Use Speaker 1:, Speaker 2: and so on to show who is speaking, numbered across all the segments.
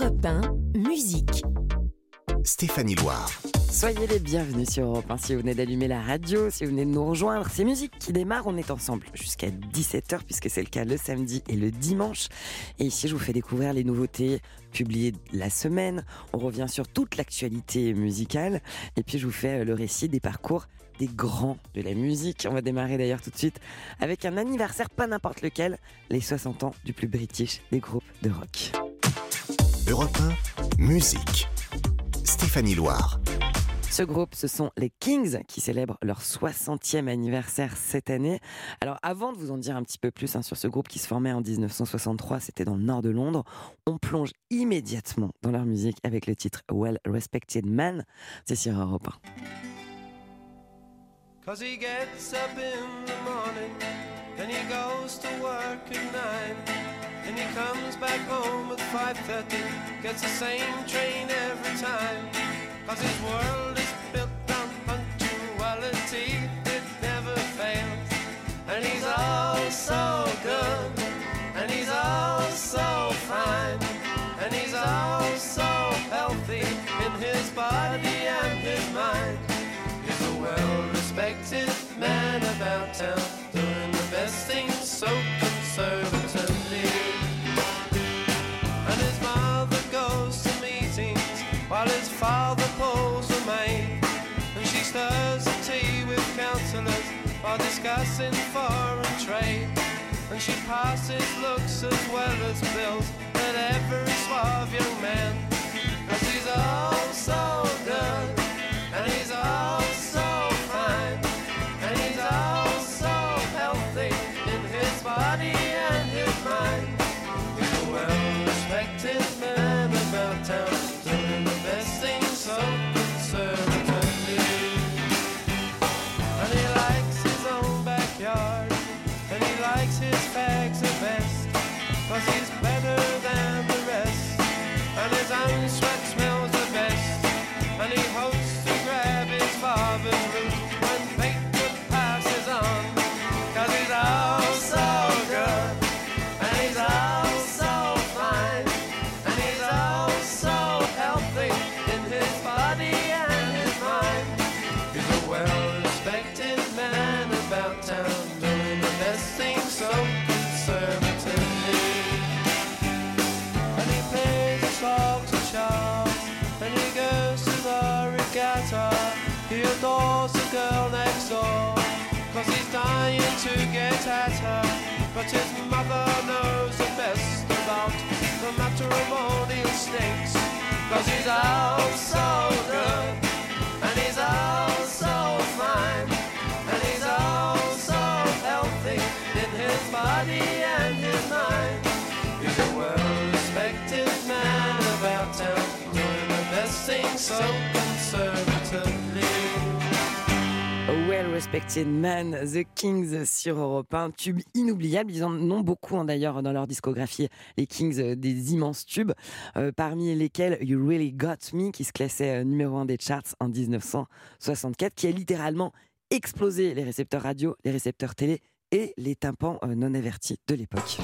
Speaker 1: Europe 1, musique.
Speaker 2: Stéphanie Loire.
Speaker 3: Soyez les bienvenus sur Europe 1 si vous venez d'allumer la radio, si vous venez de nous rejoindre. C'est musique qui démarre, on est ensemble jusqu'à 17h puisque c'est le cas le samedi et le dimanche. Et ici, je vous fais découvrir les nouveautés publiées la semaine. On revient sur toute l'actualité musicale et puis je vous fais euh, le récit des parcours des grands de la musique. On va démarrer d'ailleurs tout de suite avec un anniversaire pas n'importe lequel, les 60 ans du plus british des groupes de rock.
Speaker 2: Europe 1, musique. Stéphanie Loire.
Speaker 3: Ce groupe, ce sont les Kings qui célèbrent leur 60e anniversaire cette année. Alors avant de vous en dire un petit peu plus hein, sur ce groupe qui se formait en 1963, c'était dans le nord de Londres, on plonge immédiatement dans leur musique avec le titre Well Respected Man. C'est sur Europe 1.
Speaker 4: Cause he gets up in the morning and he goes to work at nine. And he comes back home at 5.30 gets the same train every time. Cause his world well-respected man about town, doing the best things so conservatively. And his mother goes to meetings while his father pulls a maid. And she stirs the tea with councillors while discussing foreign trade. And she passes looks as well as bills at every suave young man. Cause he's all so good. And he's all so and girl next door, cause he's dying to get at her. But his mother knows the best about the matrimonial snakes, cause he's all so good, and he's all so fine, and he's all so healthy in his body and his mind. He's a well-respected man about town, doing the best things so
Speaker 3: A Well-Respected Man, The Kings sur Europe 1, tube inoubliable. Ils en ont beaucoup hein, d'ailleurs dans leur discographie, les Kings, euh, des immenses tubes, euh, parmi lesquels You Really Got Me, qui se classait euh, numéro 1 des charts en 1964, qui a littéralement explosé les récepteurs radio, les récepteurs télé et les tympans non avertis de l'époque.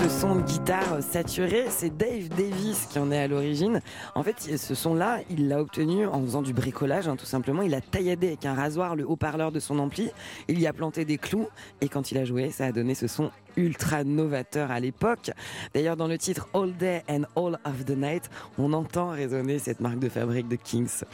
Speaker 3: Ce son de guitare saturé, c'est Dave Davis qui en est à l'origine. En fait, ce son-là, il l'a obtenu en faisant du bricolage, hein, tout simplement. Il a tailladé avec un rasoir le haut-parleur de son ampli, il y a planté des clous, et quand il a joué, ça a donné ce son ultra novateur à l'époque. D'ailleurs, dans le titre All Day and All of the Night, on entend résonner cette marque de fabrique de Kings.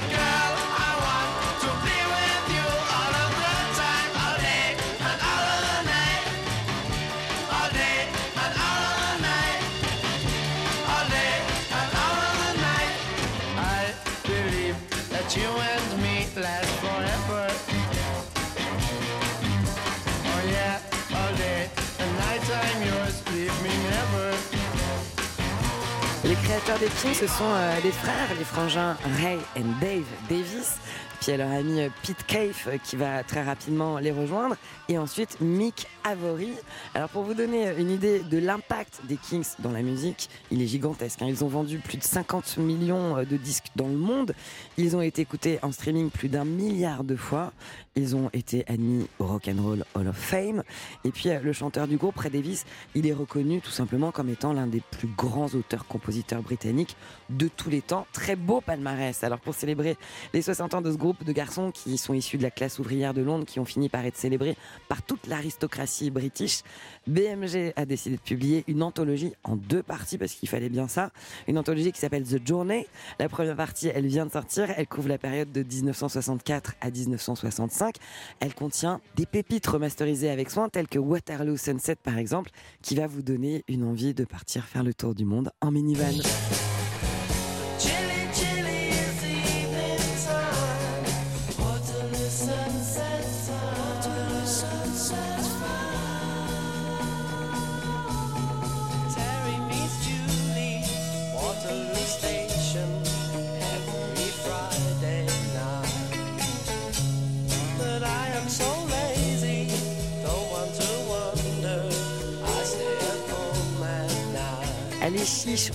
Speaker 3: Les créateurs des Kings, ce sont euh, des frères, les frangins Ray et Dave Davis. Puis a leur ami euh, Pete Cave euh, qui va très rapidement les rejoindre. Et ensuite Mick Avory. Alors pour vous donner une idée de l'impact des Kings dans la musique, il est gigantesque. hein. Ils ont vendu plus de 50 millions de disques dans le monde. Ils ont été écoutés en streaming plus d'un milliard de fois. Ils ont été admis au Rock and Roll Hall of Fame. Et puis euh, le chanteur du groupe, Ray Davis, il est reconnu tout simplement comme étant l'un des plus grands auteurs-compositeurs britanniques de tous les temps. Très beau palmarès. Alors pour célébrer les 60 ans de ce groupe de garçons qui sont issus de la classe ouvrière de Londres, qui ont fini par être célébrés par toute l'aristocratie british, BMG a décidé de publier une anthologie en deux parties parce qu'il fallait bien ça. Une anthologie qui s'appelle The Journey. La première partie, elle vient de sortir. Elle couvre la période de 1964 à 1965. Elle contient des pépites remasterisées avec soin, telles que Waterloo Sunset par exemple, qui va vous donner une envie de partir faire le tour du monde en minivan.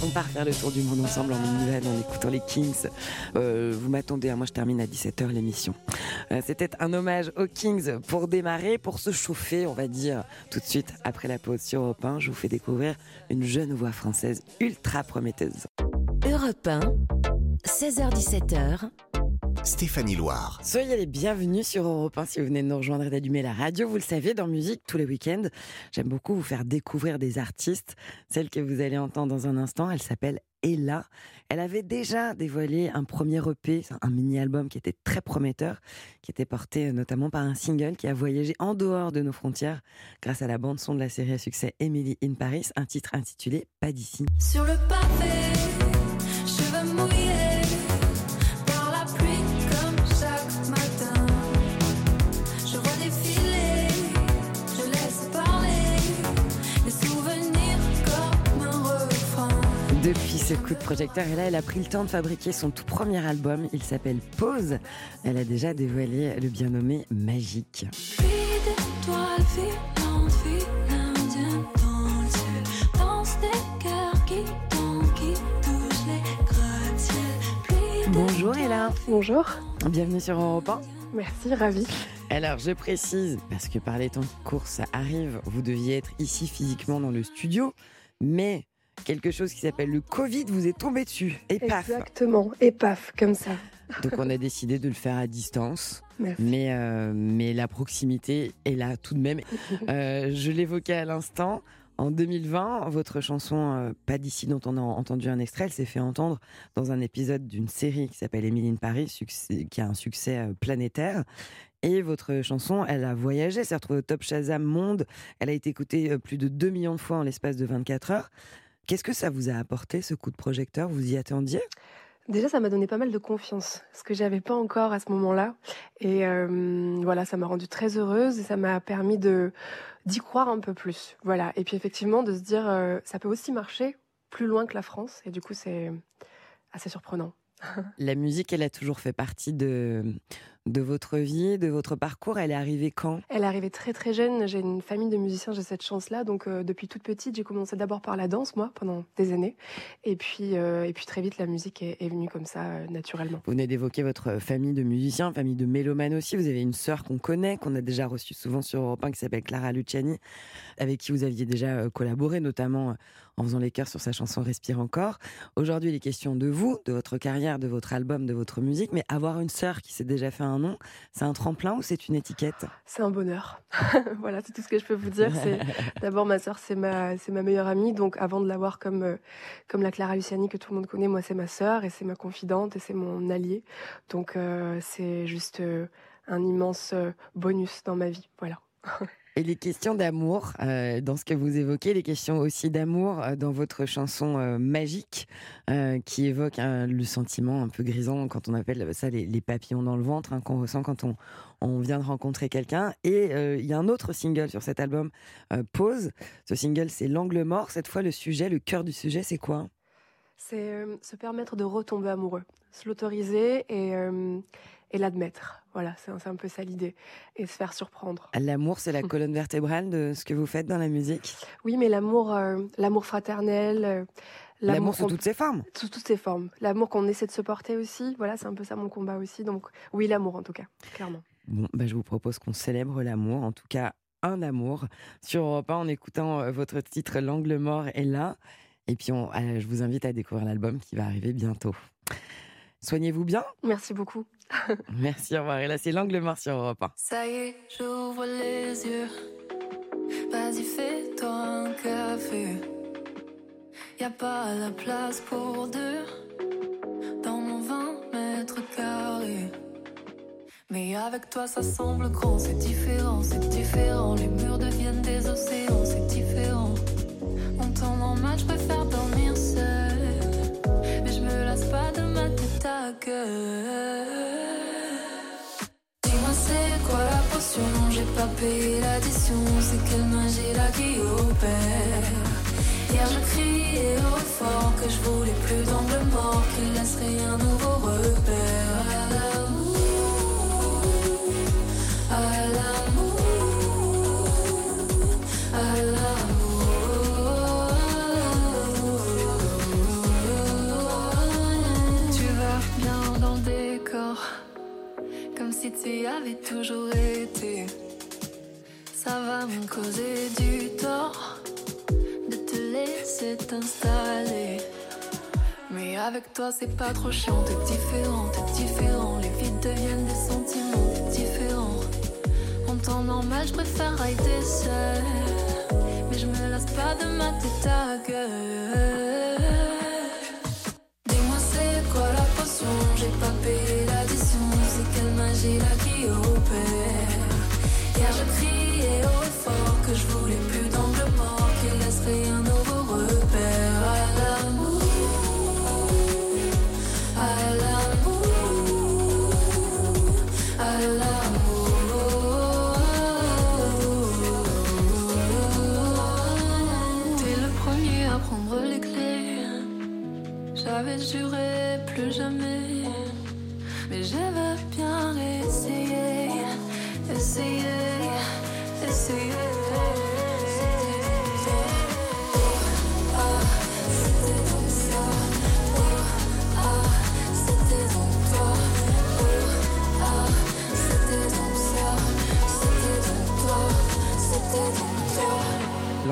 Speaker 3: On part faire le tour du monde ensemble en minivan en écoutant les Kings. Euh, vous m'attendez, hein, moi je termine à 17h l'émission. Euh, C'était un hommage aux Kings pour démarrer, pour se chauffer, on va dire, tout de suite après la pause sur Europe 1. Je vous fais découvrir une jeune voix française ultra prometteuse.
Speaker 1: Europe 1, 16h17h,
Speaker 2: Stéphanie Loire.
Speaker 3: Soyez les bienvenus sur Europe 1 si vous venez de nous rejoindre et d'allumer la radio. Vous le savez, dans musique, tous les week-ends, j'aime beaucoup vous faire découvrir des artistes. Celle que vous allez entendre dans un instant, elle s'appelle Ella. Elle avait déjà dévoilé un premier EP, un mini-album qui était très prometteur, qui était porté notamment par un single qui a voyagé en dehors de nos frontières grâce à la bande-son de la série à succès Emily in Paris, un titre intitulé Pas d'ici.
Speaker 5: Sur le pavé,
Speaker 3: ce coup de projecteur, et là, elle a pris le temps de fabriquer son tout premier album. Il s'appelle Pause. Elle a déjà dévoilé le bien nommé Magique. Bonjour Ella,
Speaker 6: Bonjour,
Speaker 3: bienvenue sur Europe 1.
Speaker 6: merci, ravi.
Speaker 3: Alors, je précise, parce que par les temps de course, ça arrive, vous deviez être ici physiquement dans le studio, mais quelque chose qui s'appelle le Covid vous est tombé dessus. Et paf
Speaker 6: Exactement, et paf, comme ça.
Speaker 3: Donc, on a décidé de le faire à distance.
Speaker 6: Merci.
Speaker 3: Mais, euh, mais la proximité est là tout de même. Euh, je l'évoquais à l'instant. En 2020, votre chanson euh, Pas d'ici dont on a entendu un extrait, elle s'est fait entendre dans un épisode d'une série qui s'appelle Emily in Paris, succès- qui a un succès planétaire. Et votre chanson, elle a voyagé, elle s'est retrouvée au top Shazam Monde. Elle a été écoutée plus de 2 millions de fois en l'espace de 24 heures. Qu'est-ce que ça vous a apporté, ce coup de projecteur? Vous y attendiez?
Speaker 6: Déjà, ça m'a donné pas mal de confiance, ce que j'avais pas encore à ce moment-là. Et euh, voilà, ça m'a rendue très heureuse et ça m'a permis de d'y croire un peu plus. Voilà. Et puis effectivement, de se dire, euh, ça peut aussi marcher plus loin que la France. Et du coup, c'est assez surprenant.
Speaker 3: La musique, elle a toujours fait partie de, de votre vie, de votre parcours. Elle est arrivée quand?
Speaker 6: Elle est arrivée très très jeune. J'ai une famille de musiciens, j'ai cette chance-là. Donc euh, depuis toute petite, j'ai commencé d'abord par la danse, moi, pendant des années. Et puis, euh, et puis très vite, la musique est, est venue comme ça, euh, naturellement.
Speaker 3: Vous venez d'évoquer votre famille de musiciens, famille de mélomanes aussi. Vous avez une sœur qu'on connaît, qu'on a déjà reçue souvent sur Europe 1, qui s'appelle Clara Luciani, avec qui vous aviez déjà collaboré, notamment en faisant les chœurs sur sa chanson Respire encore. Aujourd'hui, il est question de vous, de votre carrière, de votre album, de votre musique. Mais avoir une sœur qui s'est déjà fait un nom, c'est un tremplin ou c'est une étiquette?
Speaker 6: C'est un bonheur. voilà, c'est tout ce que je peux vous dire. C'est d'abord ma sœur, c'est ma, c'est ma meilleure amie. Donc avant de l'avoir comme, euh, comme la Clara Luciani que tout le monde connaît, moi c'est ma sœur et c'est ma confidente et c'est mon allié. Donc euh, c'est juste euh, un immense bonus dans ma vie. Voilà.
Speaker 3: Et les questions d'amour, euh, dans ce que vous évoquez, les questions aussi d'amour euh, dans votre chanson euh, magique, euh, qui évoque euh, le sentiment un peu grisant, quand on appelle ça les, papillons dans le ventre, hein, qu'on ressent quand on, on vient de rencontrer quelqu'un. Et il y a un autre single sur cet album, Pause. Ce single, c'est L'angle mort. Cette fois, le sujet, le cœur du sujet, c'est quoi?
Speaker 6: C'est se permettre de retomber amoureux, se l'autoriser et, et l'admettre. Voilà, c'est un, peu ça l'idée. Et se faire surprendre.
Speaker 3: L'amour, c'est la colonne vertébrale de ce que vous faites dans la musique?
Speaker 6: Oui, mais l'amour, euh, l'amour fraternel, euh,
Speaker 3: L'amour sous toutes ses formes.
Speaker 6: sous toutes ses formes. L'amour qu'on essaie de se porter aussi. Voilà, c'est un peu ça mon combat aussi. Donc oui, l'amour en tout cas, clairement.
Speaker 3: Bon, bah, je vous propose qu'on célèbre l'amour, en tout cas un amour, sur Europe 1 en écoutant euh, votre titre L'angle mort est là. Et puis, on- euh, je vous invite à découvrir l'album qui va arriver bientôt. Soignez-vous bien.
Speaker 6: Merci beaucoup.
Speaker 3: Merci, au revoir. Et là, c'est L'angle mort sur Europe 1.
Speaker 5: Ça y est, j'ouvre les yeux. Vas-y, fais-toi un café. Y a pas la place pour deux dans mon 20 mètres carrés. Mais avec toi, ça semble grand, c'est différent, c'est différent. Les murs deviennent des océans, c'est différent. On tourne en match, je préfère dormir seul. Mais je me lasse pas de ma à gueule. Dis-moi c'est quoi la potion? J'ai pas payé l'addition C'est quelle magie là qui opère. Hier je criais au fort Que je voulais plus d'angle mort Qu'il laisserait un nouveau repère c'est pas trop chiant, t'es différent, t'es différent. Les vides deviennent des sentiments, t'es différent. En temps normal, je préfère rider seul. Mais je me lasse pas de ma tête à gueule.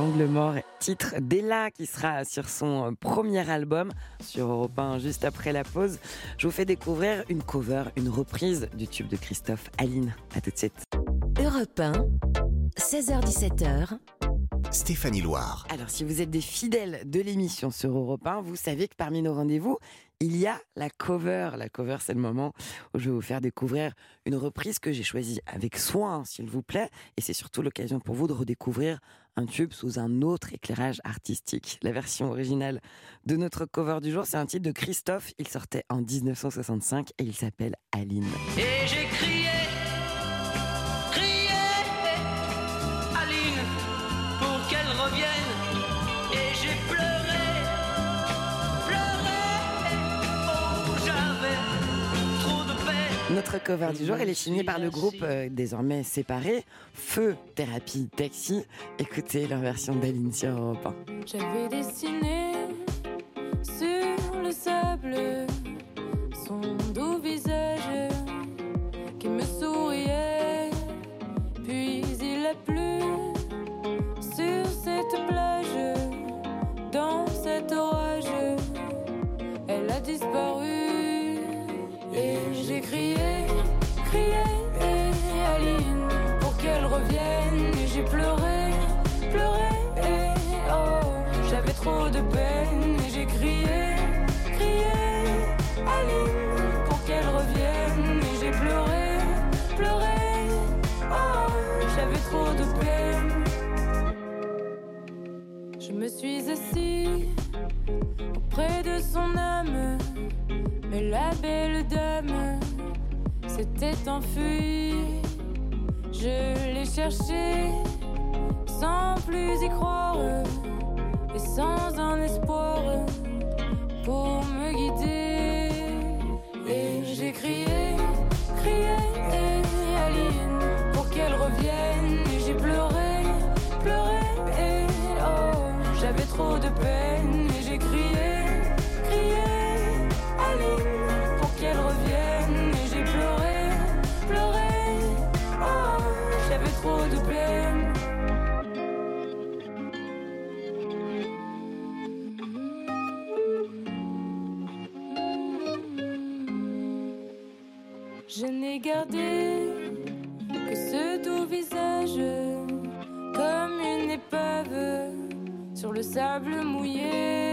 Speaker 3: L'angle mort, titre d'Ella qui sera sur son euh, premier album sur Europe 1 juste après la pause. Je vous fais découvrir une cover, une reprise du tube de Christophe Aline. À tout de suite.
Speaker 1: Europe 1, 16h17h,
Speaker 2: Stéphanie Loire.
Speaker 3: Alors, si vous êtes des fidèles de l'émission sur Europe 1, vous savez que parmi nos rendez-vous, il y a la cover. La cover, c'est le moment où je vais vous faire découvrir une reprise que j'ai choisie avec soin, s'il vous plaît. Et c'est surtout l'occasion pour vous de redécouvrir tube sous un autre éclairage artistique. La version originale de notre cover du jour, c'est un titre de Christophe. Il sortait en 1965 et il s'appelle Aline.
Speaker 4: Et j'ai crié,
Speaker 3: cover du jour, elle est signée par le groupe euh, désormais séparé, Feu Thérapie Taxi. Écoutez leur version d'Aline sur Europe 1.
Speaker 5: J'avais dessiné sur le sable son doux visage qui me souriait. Puis il a plu sur cette plage, dans cet orage. Elle a disparu j'ai crié, crié, Aline, pour qu'elle revienne. Et j'ai pleuré, pleuré, oh, j'avais trop de peine. Et j'ai crié, crié, Aline, pour qu'elle revienne. Et j'ai pleuré, pleuré, oh, j'avais trop de peine. Je me suis assis s'était enfuie. Je l'ai cherchée sans plus y croire et sans un espoir pour me guider. Et j'ai crié, crié, et Aline, pour qu'elle revienne. Et j'ai pleuré, pleuré, et oh, j'avais trop de peine. Je n'ai gardé que ce doux visage comme une épave sur le sable mouillé.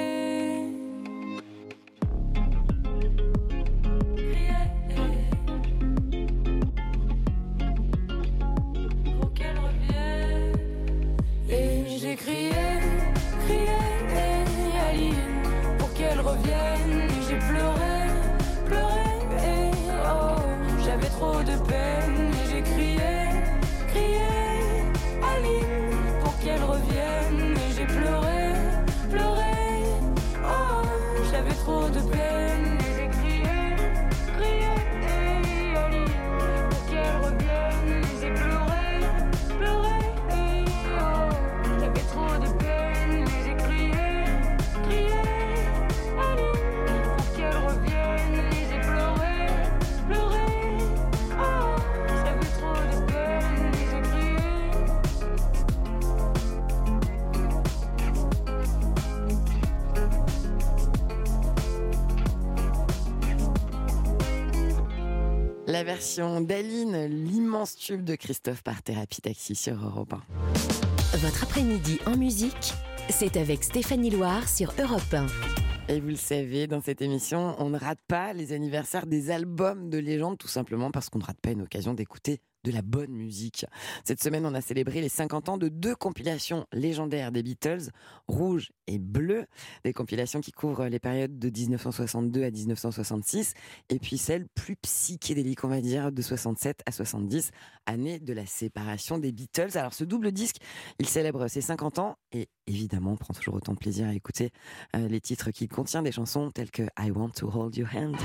Speaker 3: Version d'Aline, l'immense tube de Christophe par Thérapie Taxi sur Europe 1.
Speaker 1: Votre après-midi en musique, c'est avec Stéphanie Loire sur Europe 1.
Speaker 3: Et vous le savez, dans cette émission, on ne rate pas les anniversaires des albums de légende, tout simplement parce qu'on ne rate pas une occasion d'écouter de la bonne musique. Cette semaine, on a célébré les 50 ans de deux compilations légendaires des Beatles, Rouge et Bleu, des compilations qui couvrent les périodes de 1962 à 1966, et puis celle plus psychédélique, on va dire, de 67 à 70, année de la séparation des Beatles. Alors ce double disque, il célèbre ses 50 ans, et évidemment, on prend toujours autant de plaisir à écouter euh, les titres qu'il contient, des chansons telles que I Want to Hold Your Hand.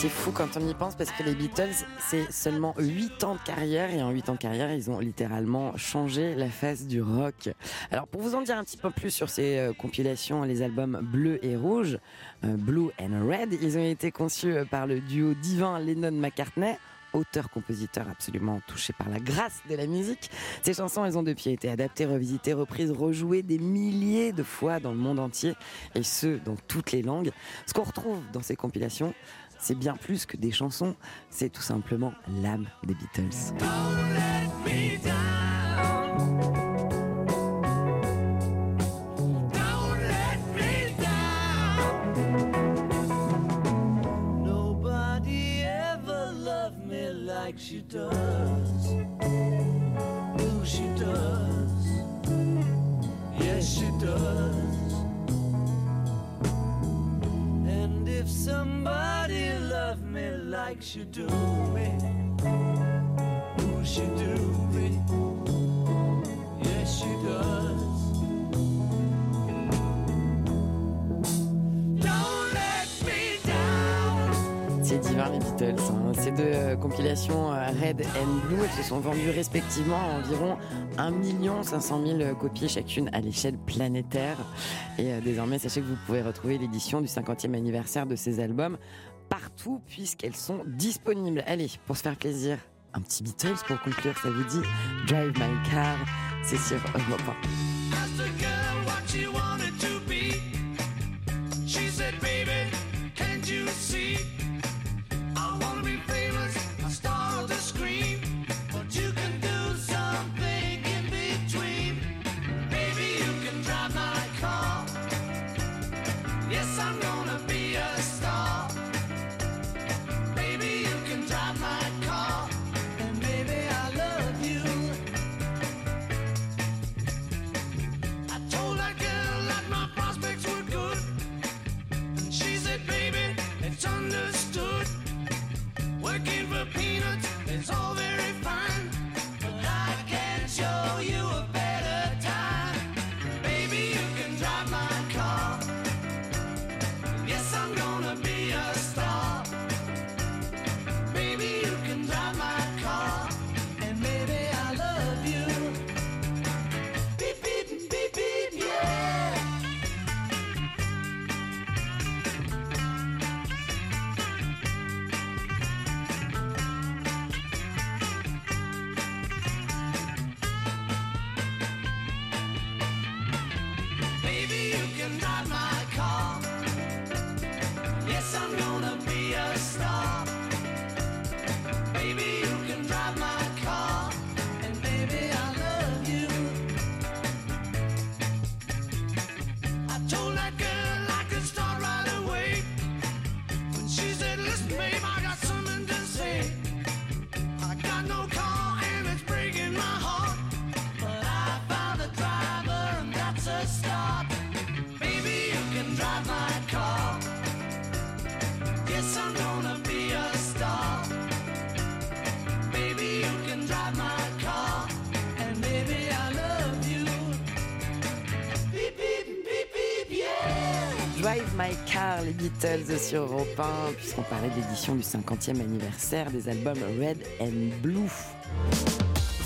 Speaker 3: C'est fou quand on y pense parce que les Beatles, c'est seulement 8 ans de carrière et en 8 ans de carrière, ils ont littéralement changé la face du rock. Alors pour vous en dire un petit peu plus sur ces euh, compilations, les albums Bleu et Rouge, euh, Blue and Red, ils ont été conçus euh, par le duo divin Lennon-McCartney auteur-compositeur absolument touché par la grâce de la musique. Ces chansons, elles ont depuis été adaptées, revisitées, reprises, rejouées des milliers de fois dans le monde entier, et ce, dans toutes les langues. Ce qu'on retrouve dans ces compilations, c'est bien plus que des chansons, c'est tout simplement l'âme des Beatles.
Speaker 4: Ever loved me like she does. Oh, she does. Yes, she does. And if somebody
Speaker 3: C'est divin les Beatles. hein. Ces deux euh, compilations euh, Red and Blue, elles se sont vendues respectivement à environ 1 500 000 copies chacune à l'échelle planétaire. Et euh, désormais, sachez que vous pouvez retrouver l'édition du 50e anniversaire de ces albums partout puisqu'elles sont disponibles. Allez, pour se faire plaisir, un petit Beatles pour conclure, ça vous dit Drive My Car, c'est sur Europe Les Beatles sur Europe 1, puisqu'on parlait de l'édition du 50e anniversaire des albums Red and Blue.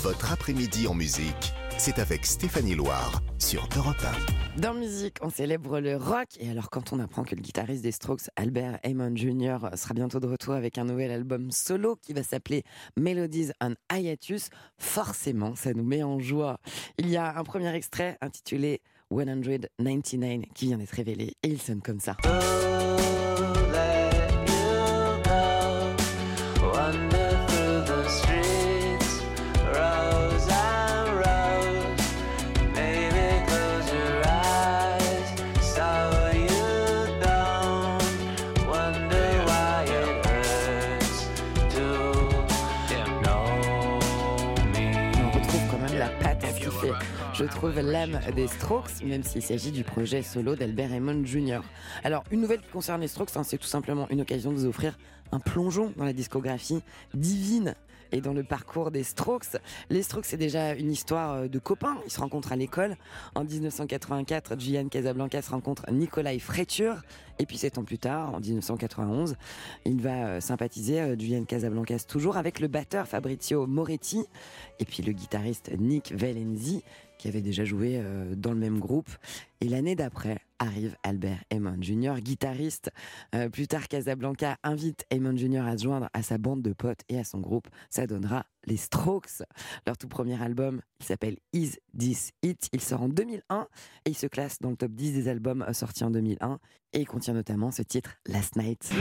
Speaker 2: Votre après-midi en musique, c'est avec Stéphanie Loire sur Europe 1.
Speaker 3: Dans musique, on célèbre le rock. Et alors, quand on apprend que le guitariste des Strokes, Albert Hammond Jr., sera bientôt de retour avec un nouvel album solo qui va s'appeler Melodies on Hiatus, forcément, ça nous met en joie. Il y a un premier extrait intitulé 199 qui vient d'être révélé et il sonne comme ça. Je trouve, l'âme des Strokes, même s'il s'agit du projet solo d'Albert Raymond Jr. Alors, une nouvelle qui concerne les Strokes, hein, c'est tout simplement une occasion de vous offrir un plongeon dans la discographie divine et dans le parcours des Strokes. Les Strokes, c'est déjà une histoire euh, de copains. Ils se rencontrent à l'école. En 1984, Julian Casablanca se rencontre Nikolai Freiture. Et puis sept ans plus tard, en 1991, il va euh, sympathiser euh, Julian Casablancas toujours avec le batteur Fabrizio Moretti et puis le guitariste Nick Valenzi qui avait déjà joué euh, dans le même groupe. Et l'année d'après arrive Albert Hammond Jr., guitariste. Euh, plus tard, Casablanca invite Hammond Jr. à se joindre à sa bande de potes et à son groupe. Ça donnera les Strokes. Leur tout premier album, il s'appelle Is This It? Il sort en 2001 et il se classe dans le top 10 des albums euh, sortis en 2001. Et il contient notamment ce titre, Last Night.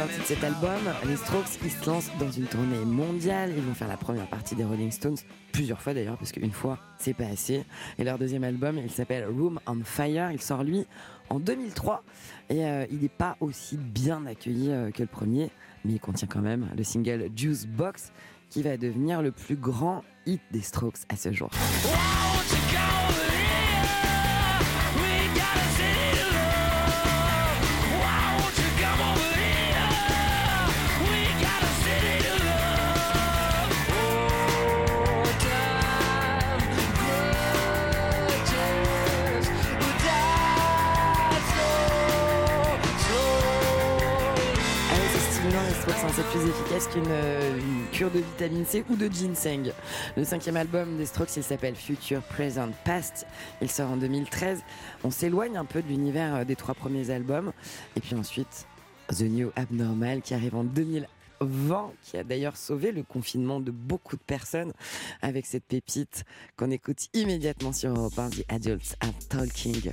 Speaker 3: Sortie de cet album, les Strokes ils se lancent dans une tournée mondiale. Ils vont faire la première partie des Rolling Stones, plusieurs fois d'ailleurs, parce qu'une fois, c'est pas assez. Et leur deuxième album, il s'appelle Room on Fire. Il sort lui en 2003 et euh, il n'est pas aussi bien accueilli euh, que le premier, mais il contient quand même le single Juice Box qui va devenir le plus grand hit des Strokes à ce jour. C'est plus efficace qu'une euh, cure de vitamine C ou de ginseng. Le cinquième album des Strokes, il s'appelle Future Present Past. Il sort en 2013. On s'éloigne un peu de l'univers euh, des trois premiers albums. Et puis ensuite, The New Abnormal qui arrive en 2020, qui a d'ailleurs sauvé le confinement de beaucoup de personnes avec cette pépite qu'on écoute immédiatement sur Europe 1, The Adults Are Talking.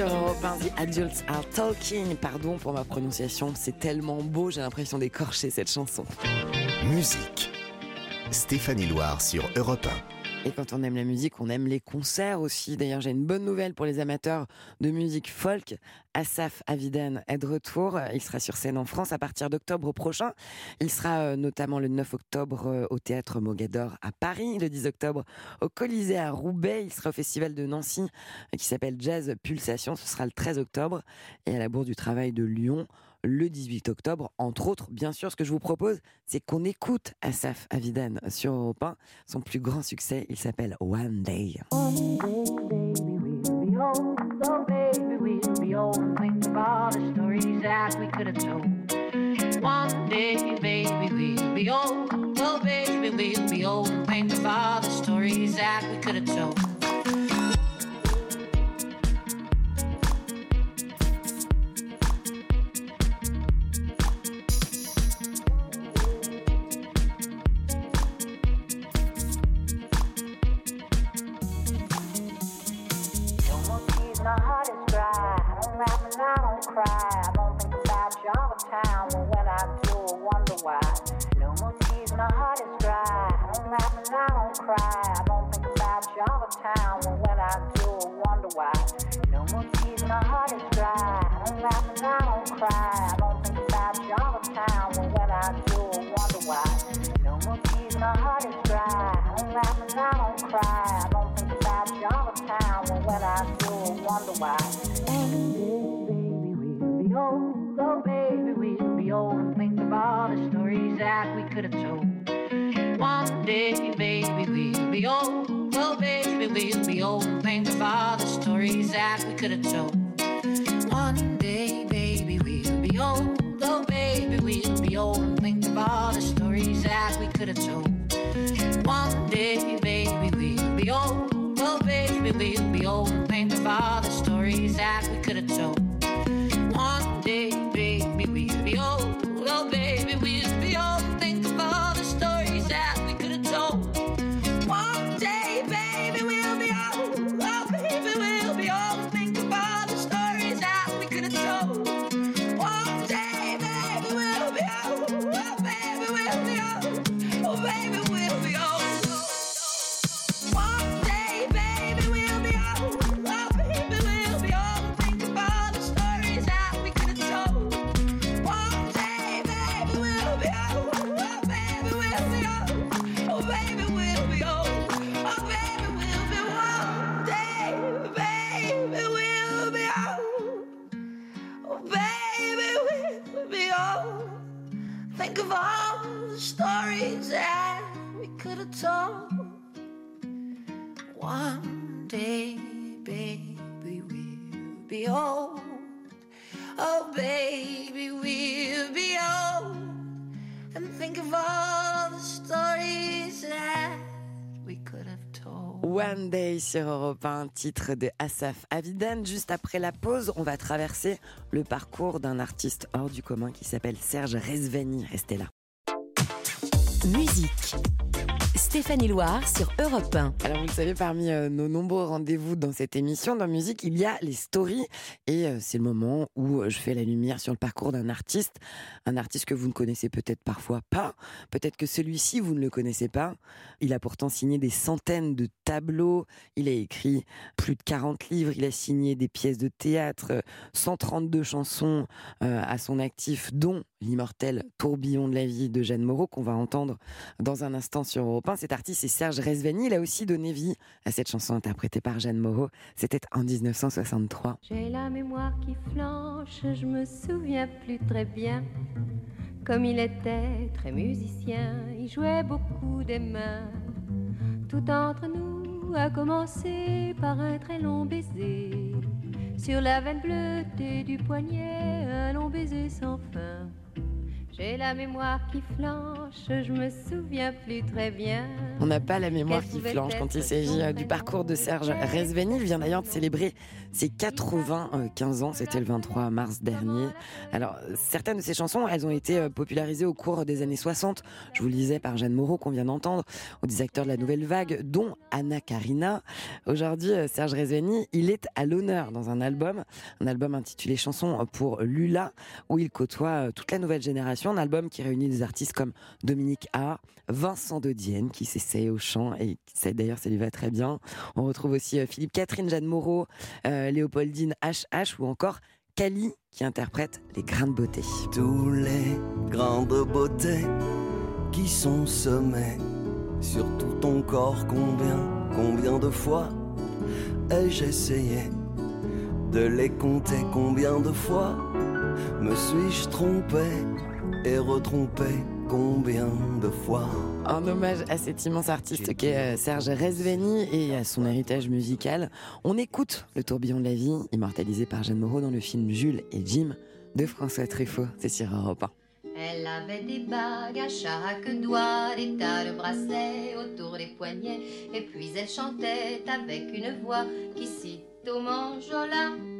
Speaker 3: Sur Europe 1, The Adults Are Talking. Pardon pour ma prononciation, c'est tellement beau, j'ai l'impression d'écorcher cette chanson.
Speaker 2: Musique. Stéphanie Loire sur Europe 1.
Speaker 3: Et quand on aime la musique, on aime les concerts aussi. D'ailleurs, j'ai une bonne nouvelle pour les amateurs de musique folk. Asaf Avidan est de retour. Il sera sur scène en France à partir d'octobre prochain. Il sera euh, notamment le 9 octobre euh, au théâtre Mogador à Paris, le 10 octobre au Colisée à Roubaix. Il sera au festival de Nancy euh, qui s'appelle Jazz Pulsation. Ce sera le 13 octobre et à la Bourse du Travail de Lyon le 18 octobre. Entre autres, bien sûr, ce que je vous propose, c'est qu'on écoute Asaf Avidan sur Europe 1. Son plus grand succès, il s'appelle One Day. One day, baby, we'll be old. Oh, baby, we'll be old. Think of all the stories that we could have told. One Day sur Europe 1, titre de Asaf Avidan. Juste après la pause, on va traverser le parcours d'un artiste hors du commun qui s'appelle Serge Rezvani. Restez là.
Speaker 1: Musique Stéphanie Loire sur Europe 1.
Speaker 3: Alors vous le savez, parmi euh, nos nombreux rendez-vous dans cette émission, dans musique, il y a les stories. Et euh, c'est le moment où je fais la lumière sur le parcours d'un artiste. Un artiste que vous ne connaissez peut-être parfois pas. Peut-être que celui-ci, vous ne le connaissez pas. Il a pourtant signé des centaines de tableaux. Il a écrit plus de 40 livres. Il a signé des pièces de théâtre, 132 chansons euh, à son actif, dont l'immortel tourbillon de la vie de Jeanne Moreau qu'on va entendre dans un instant sur Europe 1. Cet artiste c'est Serge Rezvani. Il a aussi donné vie à cette chanson interprétée par Jeanne Moreau. C'était en 1963.
Speaker 7: J'ai la mémoire qui flanche, je me souviens plus très bien. Comme il était très musicien, il jouait beaucoup des mains. Tout entre nous a commencé par un très long baiser. Sur la veine bleutée du poignet, un long baiser sans fin. J'ai la mémoire qui flanche, je me souviens plus très bien.
Speaker 3: On n'a pas la mémoire qui flanche quand il s'agit euh, du parcours de Serge Rezveni. Il vient d'ailleurs de célébrer ses 95 ans, c'était le 23 mars dernier. Alors, certaines de ses chansons, elles ont été euh, popularisées au cours des années 60. Je vous le disais par Jeanne Moreau qu'on vient d'entendre, ou des acteurs de la nouvelle vague, dont Anna Karina. Aujourd'hui, euh, Serge Rezveni, il est à l'honneur dans un album, un album intitulé Chansons pour Lula, où il côtoie toute la nouvelle génération, un album qui réunit des artistes comme Dominique A, Vincent de Dienne, qui s'essaye au chant et qui d'ailleurs ça lui va très bien. On retrouve aussi Philippe Catherine, Jeanne Moreau, euh, Léopoldine HH ou encore Kali qui interprète les grains de beauté.
Speaker 8: Tous les grains de beauté qui sont semés sur tout ton corps, combien, combien de fois ai-je essayé de les compter, combien de fois me suis-je trompé? Et retrompé combien de fois
Speaker 3: En hommage à cet immense artiste qu'est euh, Serge Rezveni et à son héritage musical, on écoute Le tourbillon de la vie, immortalisé par Jeanne Moreau dans le film Jules et Jim de François Truffaut. C'est sur Europe 1.
Speaker 7: Elle avait des bagues à chaque doigt, des tas de bracelets autour des poignets, et puis elle chantait avec une voix qui cite au manjola.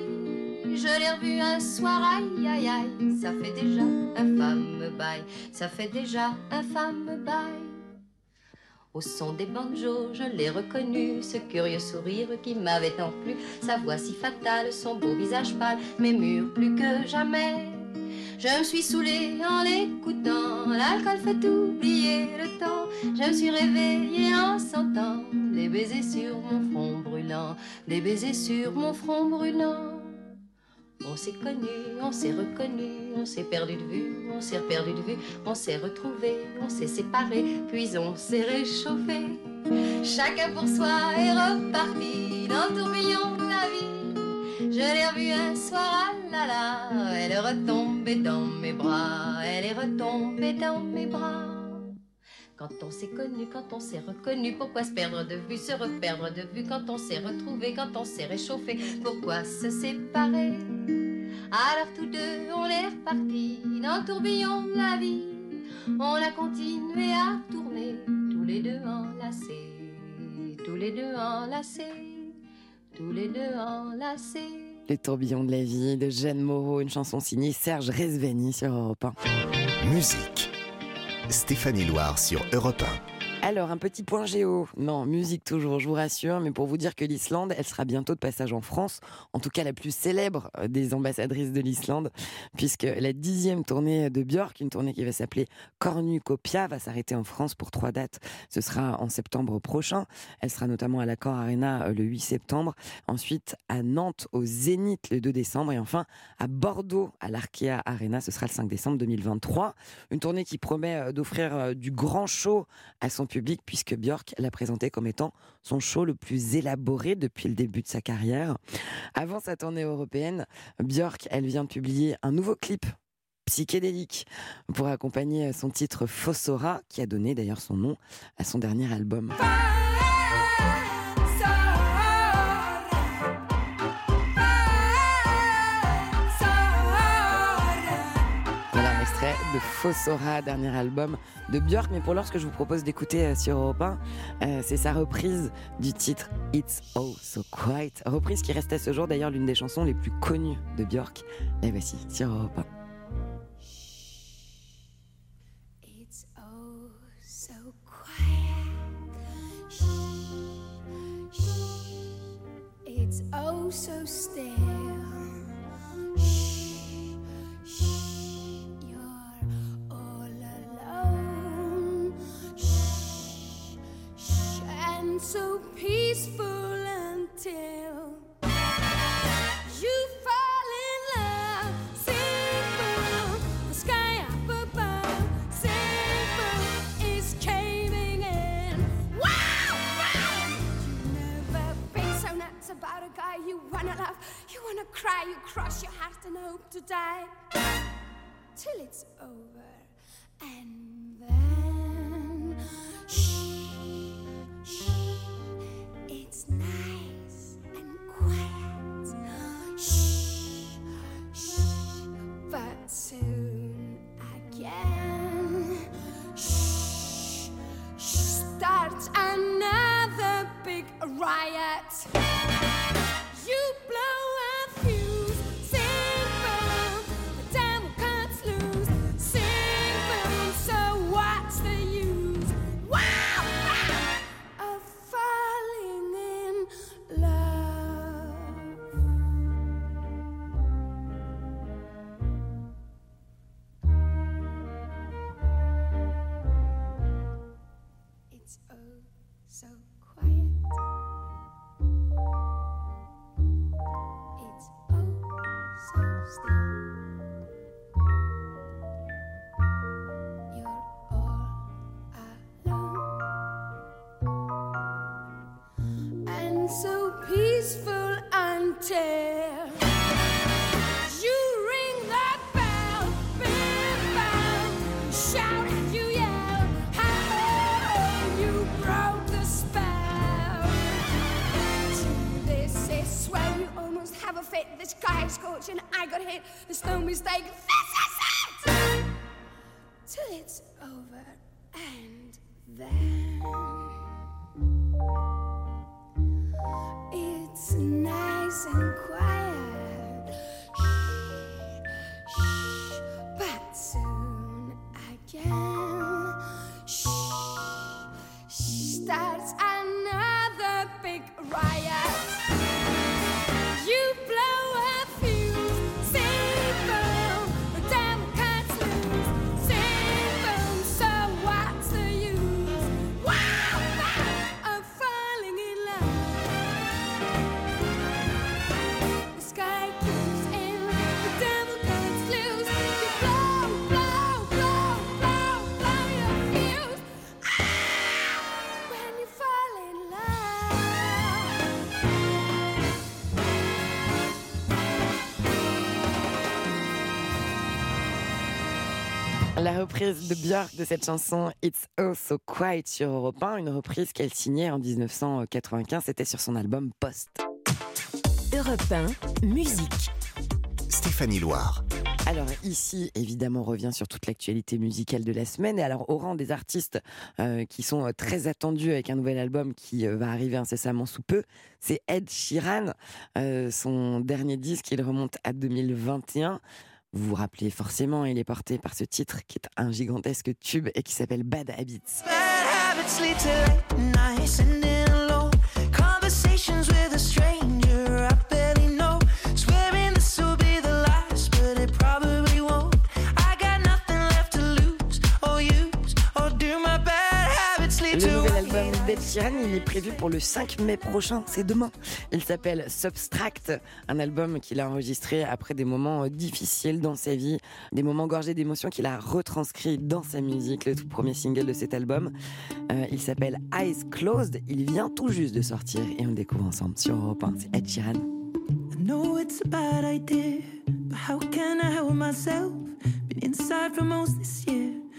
Speaker 7: je l'ai revu un soir, aïe aïe aïe, ça fait déjà un femme bail, ça fait déjà un femme bail. Au son des banjos, je l'ai reconnu, ce curieux sourire qui m'avait tant plu, sa voix si fatale, son beau visage pâle, mes murs plus que jamais. Je me suis saoulée en l'écoutant, l'alcool fait oublier le temps. Je me suis réveillée en sentant des baisers sur mon front brûlant, des baisers sur mon front brûlant. On s'est connu, on s'est reconnu, on s'est perdu de vue, on s'est perdu de vue, on s'est retrouvé, on s'est séparé, puis on s'est réchauffé. Chacun pour soi est reparti dans le tourbillon de la vie. Je l'ai revue un soir, ah là là, elle est retombée dans mes bras, elle est retombée dans mes bras. Quand on s'est connu, quand on s'est reconnu, pourquoi se perdre de vue, se reperdre de vue Quand on s'est retrouvé, quand on s'est réchauffé, pourquoi se séparer? Alors tous deux, on est repartis dans le tourbillon de la vie. On a continué à tourner, tous les deux enlacés, tous les deux enlacés, tous les deux enlacés.
Speaker 3: Les tourbillons de la vie de Jeanne Moreau, une chanson signée Serge Rezveni sur Europe
Speaker 2: 1. Musique Stéphanie Loire sur Europe 1.
Speaker 3: Alors, un petit point géo. Non, musique toujours, je vous rassure, mais pour vous dire que l'Islande, elle sera bientôt de passage en France, en tout cas la plus célèbre euh, des ambassadrices de l'Islande, puisque la dixième tournée de Björk, une tournée qui va s'appeler Cornucopia, va s'arrêter en France pour trois dates. Ce sera en septembre prochain. Elle sera notamment à l'Accor Arena euh, le 8 septembre, ensuite à Nantes au Zénith le 2 décembre, et enfin à Bordeaux à l'Arkea Arena, ce sera le 5 décembre 2023. Une tournée qui promet euh, d'offrir du grand show à son public puisque Björk l'a présenté comme étant son show le plus élaboré depuis le début de sa carrière. Avant sa tournée européenne, Björk, elle vient de publier un nouveau clip psychédélique pour accompagner son titre Fossora qui a donné d'ailleurs son nom à son dernier album. De Fossora, dernier album de Björk. Mais pour l'heure, ce que je vous propose d'écouter euh, sur Europe 1, euh, c'est sa reprise du titre It's Oh So Quiet. Reprise qui reste à ce jour d'ailleurs l'une des chansons les plus connues de Björk. Et voici sur Europe 1. It's oh so quiet. It's oh so still.
Speaker 9: Over. No mistake.
Speaker 3: La reprise de Björk de cette chanson It's Oh So Quiet sur Europe 1, une reprise qu'elle signait en 1995, c'était sur son album Post.
Speaker 1: Europe 1, musique.
Speaker 2: Stéphanie Loire.
Speaker 3: Alors ici, évidemment, on revient sur toute l'actualité musicale de la semaine. Et alors, au rang des artistes euh, qui sont euh, très attendus avec un nouvel album qui euh, va arriver incessamment sous peu, c'est Ed Sheeran. Euh, son dernier disque, il remonte à 2021. Vous vous rappelez forcément, il est porté par ce titre qui est un gigantesque tube et qui s'appelle Bad Habits.
Speaker 10: Bad habits
Speaker 3: Sheeran, il est prévu pour le 5 mai prochain, c'est demain. Il s'appelle Substract, un album qu'il a enregistré après des moments euh, difficiles dans sa vie, des moments gorgés d'émotions qu'il a retranscrits dans sa musique, le tout premier single de cet album. Euh, il s'appelle Eyes Closed, il vient tout juste de sortir et on le découvre ensemble sur Europe 1, c'est Ed.
Speaker 10: I know it's a bad idea, but how can I help myself? Been inside for most this year,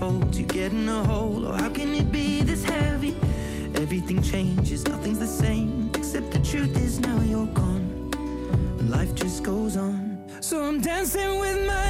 Speaker 10: unfolds, you get in a hole. Oh, how can it be this heavy? Everything changes, nothing's the same. Except the truth is now you're gone. Life just goes on. So I'm dancing with my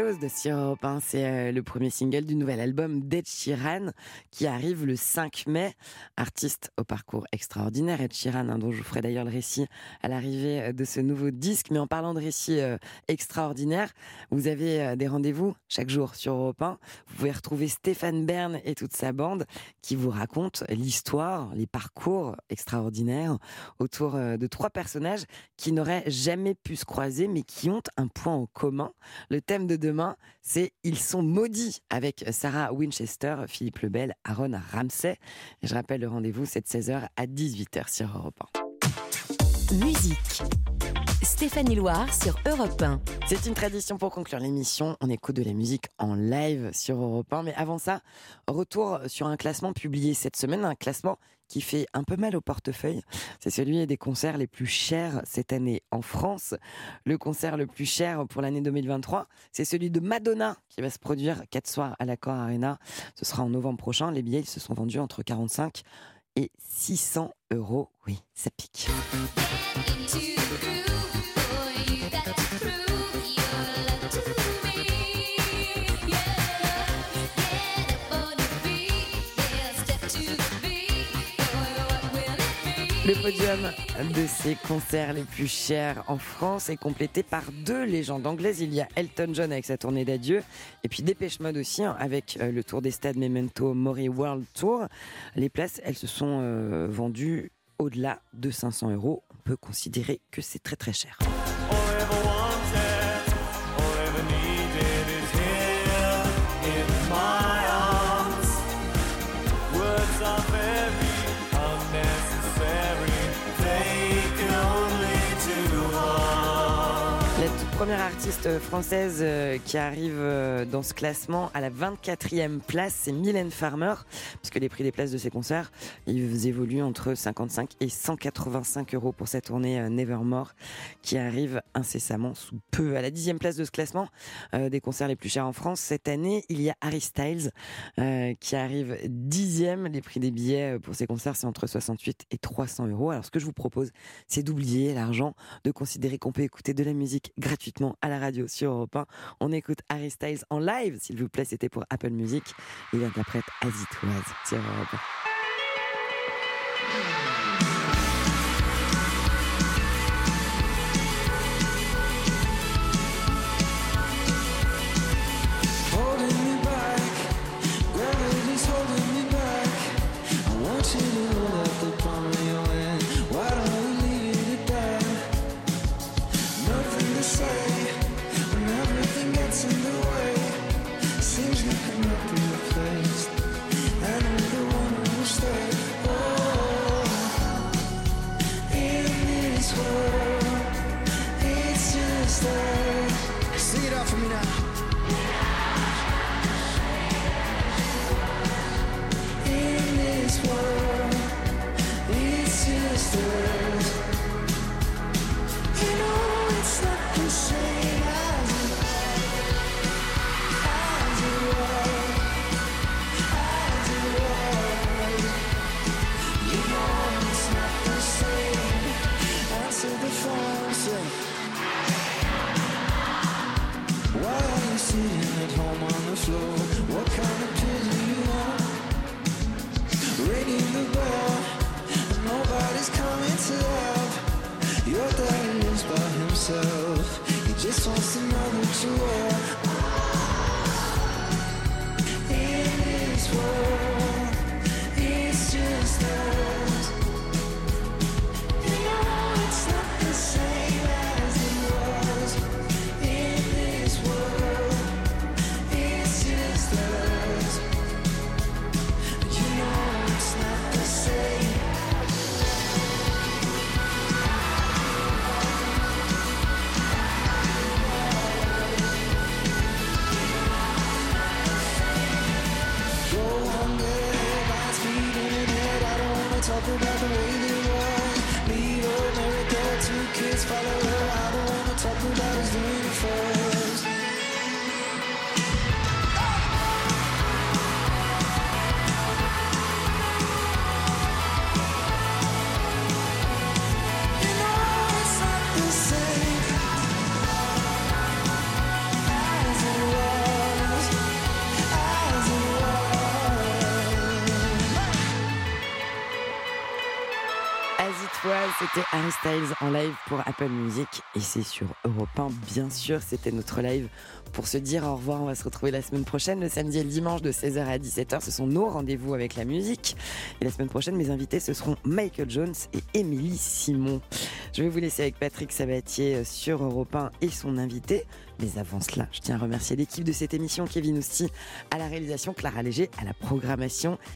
Speaker 10: Closed
Speaker 3: sur Europe 1, c'est euh, le premier single du nouvel album d'Ed Sheeran qui arrive le 5 mai. Artiste au parcours extraordinaire, Ed Sheeran, hein, dont je vous ferai d'ailleurs le récit à l'arrivée euh, de ce nouveau disque. Mais en parlant de récit euh, extraordinaire, vous avez euh, des rendez-vous chaque jour sur Europe 1. Vous pouvez retrouver Stéphane Bern et toute sa bande qui vous racontent l'histoire, les parcours extraordinaires autour de trois personnages qui n'auraient jamais pu se croiser mais qui ont un point en commun. Le thème de demain, c'est Ils sont maudits avec Sarah Winchester, Philippe Lebel, Aaron Ramsey. Et je rappelle le rendez-vous, c'est de 16h à 18h sur Europe 1.
Speaker 1: Musique. Stéphanie Loire sur Europe 1.
Speaker 3: C'est une tradition pour conclure l'émission. On écoute de la musique en live sur Europe 1. Mais avant ça, retour sur un classement publié cette semaine, un classement qui fait un peu mal au portefeuille. C'est celui des concerts les plus chers cette année en France. Le concert le plus cher pour l'année 2023, c'est celui de Madonna qui va se produire quatre soirs à l'Accor Arena. Ce sera en novembre prochain. Les billets se sont vendus entre 45 et 600 euros. Oui, ça pique. Le podium de ces concerts les plus chers en France est complété par deux légendes anglaises. Il y a Elton John avec sa tournée d'adieu et puis Dépêche Mode aussi hein, avec euh, le tour des stades Memento Mori World Tour. Les places, elles se sont euh, vendues au-delà de 500 euros. On peut considérer que c'est très très cher. Première artiste française euh, qui arrive euh, dans ce classement à la 24e place, c'est Mylène Farmer, puisque les prix des places de ses concerts, ils évoluent entre 55 et 185 euros pour sa tournée euh, Nevermore, qui arrive incessamment sous peu. À la dixième place de ce classement euh, des concerts les plus chers en France, cette année, il y a Harry Styles euh, qui arrive dixième. Les prix des billets euh, pour ses concerts, c'est entre 68 et 300 euros. Alors ce que je vous propose, c'est d'oublier l'argent, de considérer qu'on peut écouter de la musique gratuitement à la radio sur Europe 1. On écoute Harry Styles en live, s'il vous plaît, c'était pour Apple Music. Il interprète As It Was sur Europe 1.
Speaker 11: Yourself. He just wants to know that you are in this world.
Speaker 3: C'était Harry Styles en live pour Apple Music et c'est sur Europe 1, bien sûr. C'était notre live pour se dire au revoir. On va se retrouver la semaine prochaine, le samedi et le dimanche de 16h à 17h. Ce sont nos rendez-vous avec la musique. Et la semaine prochaine, mes invités, ce seront Michael Jones et Émilie Simon. Je vais vous laisser avec Patrick Sabatier sur Europe 1 et son invité. Mais avant cela, je tiens à remercier l'équipe de cette émission, Kevin Ousti à la réalisation, Clara Léger à la programmation